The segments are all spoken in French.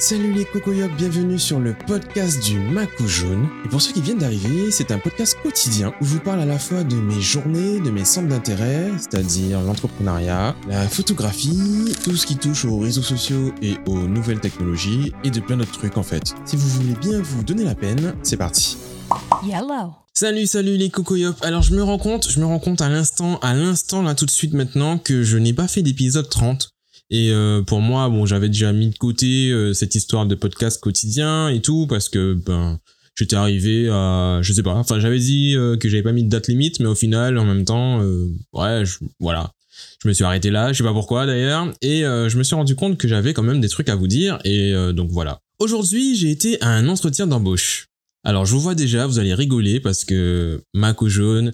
Salut les cocoyocs, bienvenue sur le podcast du Macou Jaune. Et pour ceux qui viennent d'arriver, c'est un podcast quotidien où je vous parle à la fois de mes journées, de mes centres d'intérêt, c'est-à-dire l'entrepreneuriat, la photographie, tout ce qui touche aux réseaux sociaux et aux nouvelles technologies, et de plein d'autres trucs en fait. Si vous voulez bien vous donner la peine, c'est parti. Yellow. Salut, salut les cocoyops. Alors je me rends compte, je me rends compte à l'instant, à l'instant là tout de suite maintenant que je n'ai pas fait d'épisode 30. Et euh, pour moi, bon, j'avais déjà mis de côté euh, cette histoire de podcast quotidien et tout parce que ben j'étais arrivé à je sais pas, enfin j'avais dit euh, que j'avais pas mis de date limite mais au final en même temps ouais, je- voilà. Je me suis arrêté là, je sais pas pourquoi d'ailleurs et je me suis rendu compte que j'avais quand même des trucs à vous dire et donc voilà. Aujourd'hui, j'ai été à un entretien d'embauche. Alors je vous vois déjà, vous allez rigoler parce que Mac au jaune,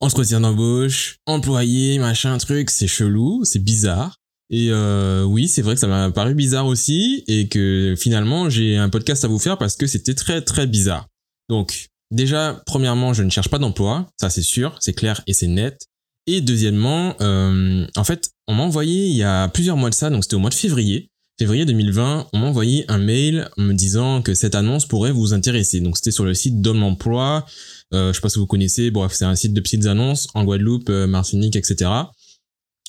entretien d'embauche, employé, machin, truc, c'est chelou, c'est bizarre. Et euh, oui, c'est vrai que ça m'a paru bizarre aussi et que finalement j'ai un podcast à vous faire parce que c'était très très bizarre. Donc déjà, premièrement, je ne cherche pas d'emploi, ça c'est sûr, c'est clair et c'est net. Et deuxièmement, euh, en fait, on m'a envoyé il y a plusieurs mois de ça, donc c'était au mois de février, février 2020, on m'a envoyé un mail me disant que cette annonce pourrait vous intéresser. Donc c'était sur le site d'Homme Emploi, euh, je sais pas si vous connaissez, bref, c'est un site de petites annonces en Guadeloupe, euh, Martinique, etc.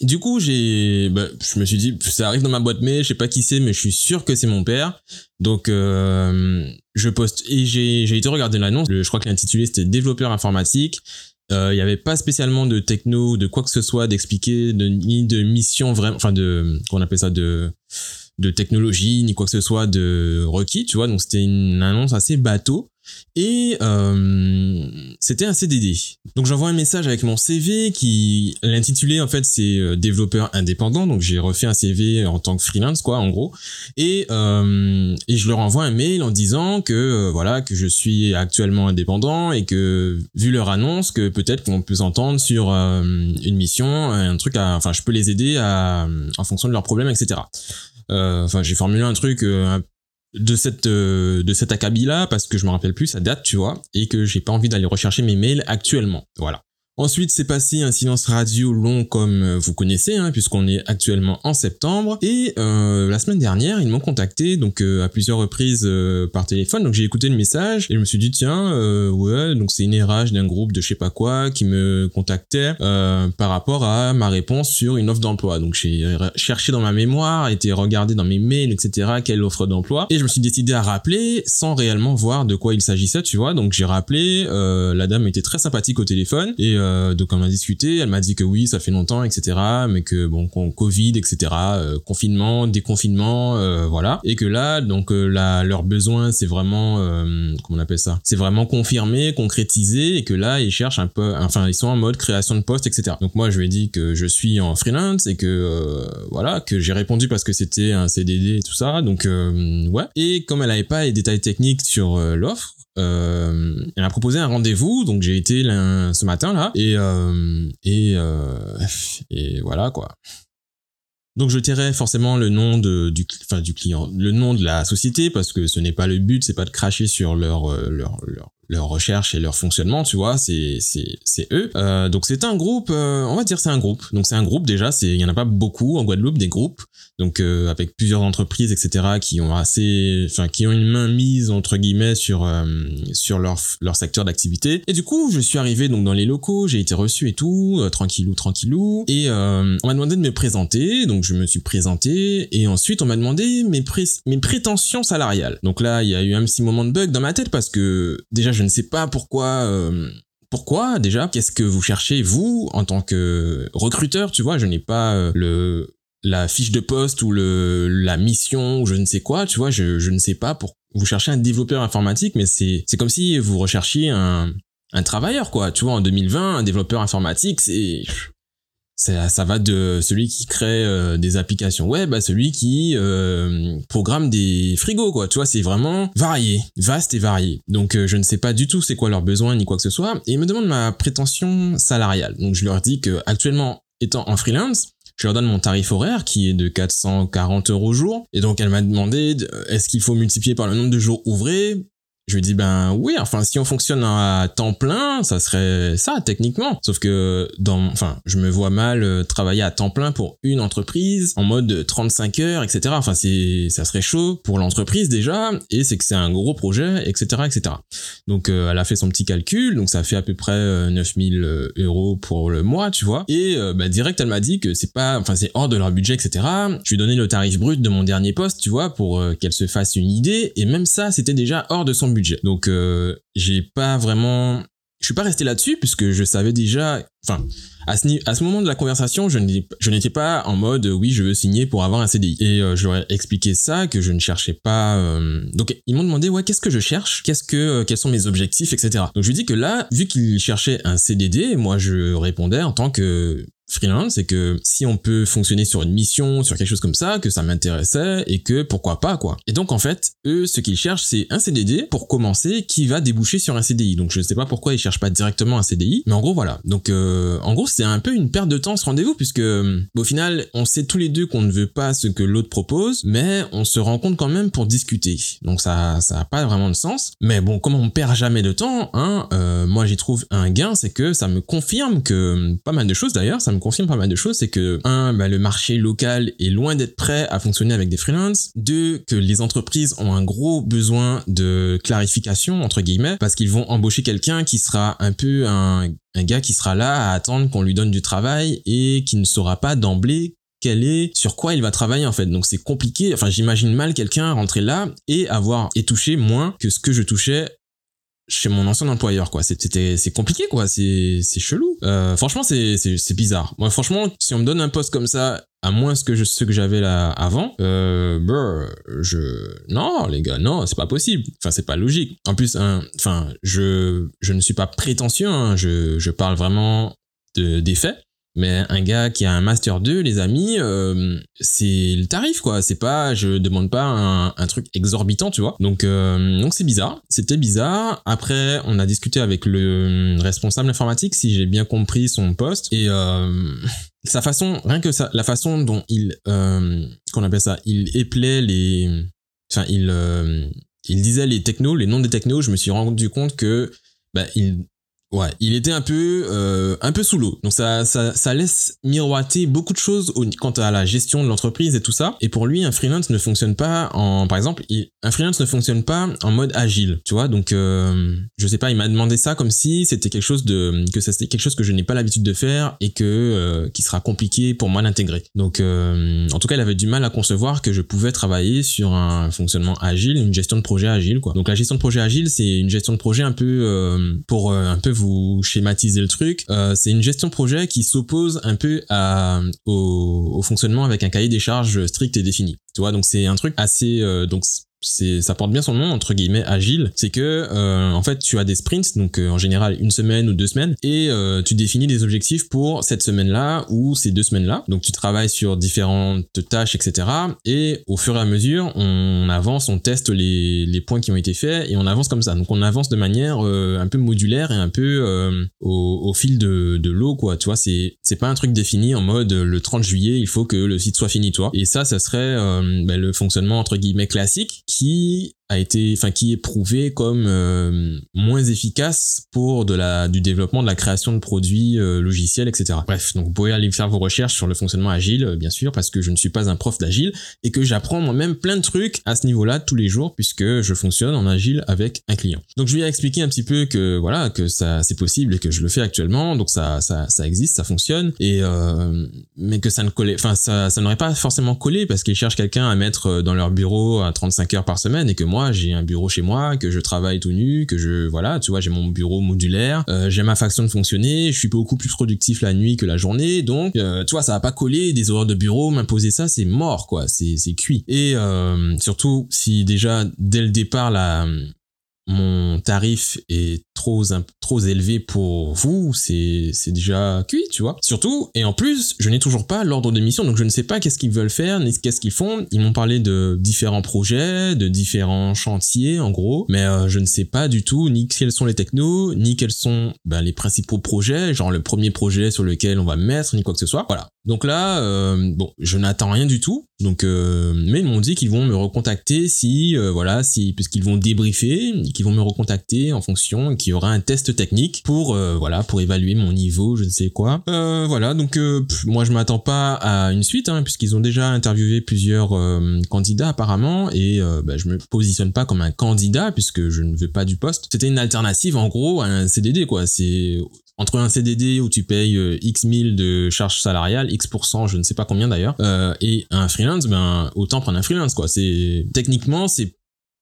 Du coup, j'ai, bah, je me suis dit, ça arrive dans ma boîte mail, je sais pas qui c'est, mais je suis sûr que c'est mon père. Donc, euh, je poste et j'ai, j'ai été regarder l'annonce. Je crois que l'intitulé c'était développeur informatique. Euh, Il y avait pas spécialement de techno, de quoi que ce soit, d'expliquer, de, ni de mission vraiment, enfin de, qu'on appelle ça, de, de technologie, ni quoi que ce soit de requis, tu vois. Donc c'était une annonce assez bateau. Et euh, c'était un CDD. Donc j'envoie un message avec mon CV qui l'intitulé en fait c'est euh, développeur indépendant. Donc j'ai refait un CV en tant que freelance quoi en gros. Et euh, et je leur envoie un mail en disant que euh, voilà que je suis actuellement indépendant et que vu leur annonce que peut-être qu'on peut s'entendre sur euh, une mission, un truc à, enfin je peux les aider à en fonction de leurs problèmes etc. Enfin j'ai formulé un truc un de cette euh, de cet acabit là parce que je me rappelle plus sa date tu vois et que j'ai pas envie d'aller rechercher mes mails actuellement. Voilà Ensuite, c'est passé un silence radio long comme euh, vous connaissez, hein, puisqu'on est actuellement en septembre. Et euh, la semaine dernière, ils m'ont contacté donc euh, à plusieurs reprises euh, par téléphone. Donc j'ai écouté le message et je me suis dit tiens, euh, ouais, donc c'est une RH d'un groupe de je sais pas quoi qui me contactait euh, par rapport à ma réponse sur une offre d'emploi. Donc j'ai cherché dans ma mémoire, été regardé dans mes mails, etc. Quelle offre d'emploi et je me suis décidé à rappeler sans réellement voir de quoi il s'agissait, tu vois. Donc j'ai rappelé, la dame était très sympathique au téléphone et euh, donc on a discuté. Elle m'a dit que oui, ça fait longtemps, etc. Mais que bon, Covid, etc. euh, confinement, déconfinement, euh, voilà. Et que là, donc euh, là, leurs besoins, c'est vraiment euh, comment on appelle ça? C'est vraiment confirmé, concrétisé, et que là, ils cherchent un peu, enfin, ils sont en mode création de poste, etc. Donc moi, je lui ai dit que je suis en freelance et que euh, voilà, que j'ai répondu parce que c'était un CDD et tout ça. Donc ouais. Et comme elle avait pas les détails techniques sur l'offre, euh, elle m'a proposé un rendez-vous, donc j'ai été ce matin là, et euh, euh, et voilà quoi. Donc je tairai forcément le nom de, du, du client, le nom de la société parce que ce n'est pas le but, c'est pas de cracher sur leur leur leur leur recherche et leur fonctionnement, tu vois, c'est c'est c'est eux. Euh, donc c'est un groupe, euh, on va dire c'est un groupe. Donc c'est un groupe déjà, c'est il y en a pas beaucoup en Guadeloupe des groupes. Donc euh, avec plusieurs entreprises etc qui ont assez, enfin qui ont une main mise entre guillemets sur euh, sur leur leur secteur d'activité. Et du coup je suis arrivé donc dans les locaux, j'ai été reçu et tout, euh, tranquillou tranquillou. Et euh, on m'a demandé de me présenter, donc je me suis présenté et ensuite on m'a demandé mes pré- mes prétentions salariales. Donc là il y a eu un petit moment de bug dans ma tête parce que déjà je ne sais pas pourquoi. euh, pourquoi déjà Qu'est-ce que vous cherchez vous en tant que recruteur Tu vois, je n'ai pas euh, le la fiche de poste ou le la mission ou je ne sais quoi. Tu vois, je, je ne sais pas pour vous cherchez un développeur informatique, mais c'est c'est comme si vous recherchiez un un travailleur quoi. Tu vois, en 2020, un développeur informatique, c'est ça, ça va de celui qui crée euh, des applications web à celui qui euh, programme des frigos quoi. Tu vois c'est vraiment varié vaste et varié. Donc euh, je ne sais pas du tout c'est quoi leurs besoins ni quoi que ce soit et ils me demandent ma prétention salariale. Donc je leur dis que actuellement étant en freelance je leur donne mon tarif horaire qui est de 440 euros jour et donc elle m'a demandé de- est-ce qu'il faut multiplier par le nombre de jours ouvrés je lui dis ben oui, enfin si on fonctionne à temps plein, ça serait ça techniquement. Sauf que dans, enfin, je me vois mal euh, travailler à temps plein pour une entreprise en mode 35 heures, etc. Enfin c'est, ça serait chaud pour l'entreprise déjà, et c'est que c'est un gros projet, etc., etc. Donc euh, elle a fait son petit calcul, donc ça fait à peu près 9000 euh, euros pour le mois, tu vois. Et bah, direct elle m'a dit que c'est pas, enfin c'est hors de leur budget, etc. Je lui ai donné le tarif brut de mon dernier poste, tu vois, pour qu'elle se fasse une idée, et même ça c'était déjà hors de son budget. Donc euh, j'ai pas vraiment je suis pas resté là-dessus puisque je savais déjà enfin à ce, moment de la conversation, je n'étais pas en mode oui, je veux signer pour avoir un CDI. Et euh, je leur ai expliqué ça, que je ne cherchais pas. Euh, Donc ils m'ont demandé ouais, qu'est-ce que je cherche, qu'est-ce que, quels sont mes objectifs, etc. Donc je lui dis que là, vu qu'ils cherchaient un CDD, moi je répondais en tant que freelance, c'est que si on peut fonctionner sur une mission, sur quelque chose comme ça, que ça m'intéressait et que pourquoi pas quoi. Et donc en fait, eux, ce qu'ils cherchent, c'est un CDD pour commencer qui va déboucher sur un CDI. Donc je ne sais pas pourquoi ils cherchent pas directement un CDI, mais en gros voilà. Donc euh, en gros c'est un peu une perte de temps ce rendez-vous puisque euh, au final on sait tous les deux qu'on ne veut pas ce que l'autre propose, mais on se rencontre quand même pour discuter. Donc ça ça a pas vraiment de sens. Mais bon comme on perd jamais de temps, hein, euh, moi j'y trouve un gain, c'est que ça me confirme que pas mal de choses d'ailleurs, ça me confirme pas mal de choses, c'est que un, bah, le marché local est loin d'être prêt à fonctionner avec des freelances. Deux, que les entreprises ont un gros besoin de clarification entre guillemets parce qu'ils vont embaucher quelqu'un qui sera un peu un, un gars qui sera là à attendre qu'on lui donne du travail et qui ne saura pas d'emblée quel est sur quoi il va travailler en fait. Donc c'est compliqué. Enfin, j'imagine mal quelqu'un rentrer là et avoir et toucher moins que ce que je touchais chez mon ancien employeur quoi. C'était c'est compliqué quoi. C'est c'est chelou. Euh, franchement c'est c'est bizarre. Moi franchement si on me donne un poste comme ça à moins que je ce que j'avais là avant euh, je non les gars non c'est pas possible. Enfin c'est pas logique. En plus enfin je je ne suis pas prétentieux hein. je je parle vraiment de, des faits mais un gars qui a un master 2, les amis, euh, c'est le tarif quoi. C'est pas, je demande pas un, truc exorbitant, tu vois. Donc euh, donc c'est bizarre. C'était bizarre. Après, on a discuté avec le responsable informatique, si j'ai bien compris son poste, et euh, sa façon, rien que ça, la façon dont il, euh, qu'on appelle ça, il éplait les, enfin il euh, il disait les technos, les noms des technos. Je me suis rendu compte que bah, il Ouais, il était un peu euh, un peu sous l'eau. Donc ça, ça ça laisse miroiter beaucoup de choses au, quant à la gestion de l'entreprise et tout ça. Et pour lui, un freelance ne fonctionne pas en par exemple, un freelance ne fonctionne pas en mode agile, tu vois. Donc euh, je sais pas, il m'a demandé ça comme si c'était quelque chose de que c'était quelque chose que je n'ai pas l'habitude de faire et que euh, qui sera compliqué pour moi d'intégrer. Donc euh, en tout cas, il avait du mal à concevoir que je pouvais travailler sur un fonctionnement agile, une gestion de projet agile quoi. Donc la gestion de projet agile, c'est une gestion de projet un peu euh, pour un peu vous schématiser le truc, euh, c'est une gestion projet qui s'oppose un peu au, fonctionnement avec un cahier des charges strict et défini. Tu vois, donc c'est un truc assez euh, donc c'est ça porte bien son nom entre guillemets agile. C'est que euh, en fait tu as des sprints donc euh, en général une semaine ou deux semaines et euh, tu définis des objectifs pour cette semaine là ou ces deux semaines là donc tu travailles sur différentes tâches etc et au fur et à mesure on avance on teste les, les points qui ont été faits et on avance comme ça. Donc on avance de manière un peu modulaire et un peu au, au, fil de, de l'eau quoi. Tu vois c'est c'est pas un truc défini en mode le 30 juillet il faut que le site soit fini toi et ça ça serait ben, le fonctionnement entre guillemets classique qui a été, enfin qui est prouvé comme euh, moins efficace pour de la du développement de la création de produits euh, logiciels, etc. Bref, donc vous pouvez aller faire vos recherches sur le fonctionnement agile, euh, bien sûr, parce que je ne suis pas un prof d'agile et que j'apprends moi-même plein de trucs à ce niveau-là tous les jours puisque je fonctionne en agile avec un client. Donc je lui ai expliqué un petit peu que voilà que ça c'est possible et que je le fais actuellement, donc ça ça ça existe, ça fonctionne et mais que ça ne collait, enfin ça ça n'aurait pas forcément collé parce qu'ils cherchent quelqu'un à mettre dans leur bureau à 35 heures par semaine et que moi j'ai un bureau chez moi, que je travaille tout nu, que je voilà, tu vois, j'ai mon bureau modulaire, euh, j'ai ma façon de fonctionner, je suis beaucoup plus productif la nuit que la journée, donc euh, tu vois, ça va pas coller des horaires de bureau, m'imposer ça, c'est mort quoi, c'est c'est cuit. Et euh, surtout si déjà dès le départ la mon tarif est trop trop élevé pour vous, c'est c'est déjà cuit, tu vois. Surtout et en plus, je n'ai toujours pas l'ordre de mission, donc je ne sais pas qu'est-ce qu'ils veulent faire, ni qu'est-ce qu'ils font. Ils m'ont parlé de différents projets, de différents chantiers, en gros, mais euh, je ne sais pas du tout ni quels sont les technos, ni quels sont ben, les principaux projets, genre le premier projet sur lequel on va mettre, ni quoi que ce soit. Voilà. Donc là, euh, bon, je n'attends rien du tout. Donc, euh, mais ils m'ont dit qu'ils vont me recontacter si, euh, voilà, si, puisqu'ils vont débriefer, qu'ils vont me recontacter en fonction, qu'il y aura un test technique pour, voilà, pour évaluer mon niveau, je ne sais quoi. voilà, donc moi je m'attends pas à une suite, hein, puisqu'ils ont déjà interviewé plusieurs candidats apparemment, et bah, je me positionne pas comme un candidat puisque je ne veux pas du poste. C'était une alternative en gros à un CDD, quoi. C'est entre un CDD où tu payes euh, X mille de charges salariales, X je ne sais pas combien d'ailleurs, euh, et un freelance, ben autant prendre un freelance quoi. C'est techniquement c'est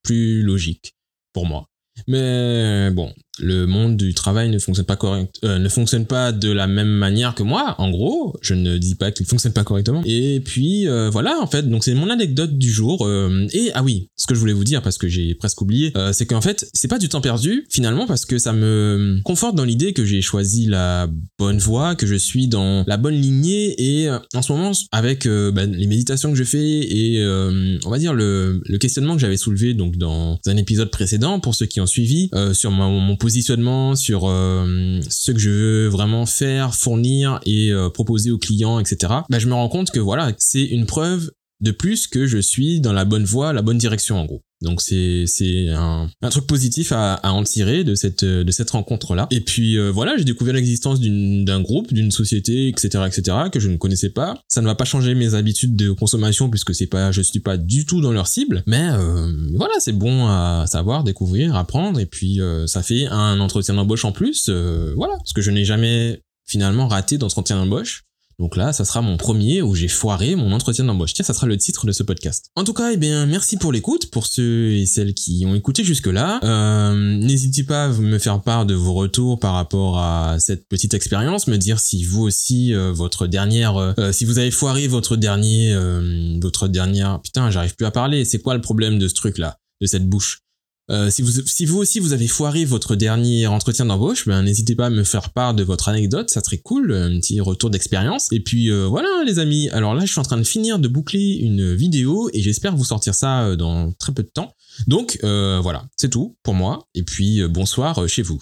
plus logique pour moi. Mais bon, le monde du travail ne fonctionne pas correct, euh, ne fonctionne pas de la même manière que moi. En gros, je ne dis pas qu'il fonctionne pas correctement. Et puis euh, voilà, en fait, donc c'est mon anecdote du jour. Euh, et ah oui, ce que je voulais vous dire parce que j'ai presque oublié, c'est qu'en fait, c'est pas du temps perdu finalement parce que ça me conforte dans l'idée que j'ai choisi la bonne voie, que je suis dans la bonne lignée. Et en ce moment, avec ben, les méditations que je fais et on va dire le, le questionnement que j'avais soulevé donc dans un épisode précédent pour ceux qui ont suivi sur mon, mon positionnement, sur euh, ce que je veux vraiment faire, fournir et euh, proposer aux clients, etc. Bah, je me rends compte que voilà, c'est une preuve de plus que je suis dans la bonne voie, la bonne direction en gros. Donc c'est c'est un, un, truc positif à, à, en tirer de cette de cette rencontre là. Et puis euh, voilà, j'ai découvert l'existence d'un groupe, d'une société, etc., etc. que je ne connaissais pas. Ça ne va pas changer mes habitudes de consommation puisque c'est pas je suis pas du tout dans leur cible. Mais euh, voilà, c'est bon à savoir, découvrir, apprendre. Et puis euh, ça fait un entretien d'embauche en plus. voilà, parce que je n'ai jamais finalement raté d'entretien d'embauche. Donc là, ça sera mon premier où j'ai foiré mon entretien d'embauche. Tiens, ça sera le titre de ce podcast. En tout cas, eh bien, merci pour l'écoute, pour ceux et celles qui ont écouté jusque-là. Euh, N'hésitez pas à me faire part de vos retours par rapport à cette petite expérience, me dire si vous aussi, euh, votre dernière... Euh, si vous avez foiré votre dernier... Votre dernière... Putain, j'arrive plus à parler. C'est quoi le problème de ce truc-là De cette bouche? Euh, si, vous, si vous aussi vous avez foiré votre dernier entretien d'embauche, ben, n'hésitez pas à me faire part de votre anecdote, ça serait cool, un petit retour d'expérience. Et puis euh, voilà les amis, alors là je suis en train de finir de boucler une vidéo et j'espère vous sortir ça euh, dans très peu de temps. Donc voilà, c'est tout pour moi et puis bonsoir chez vous.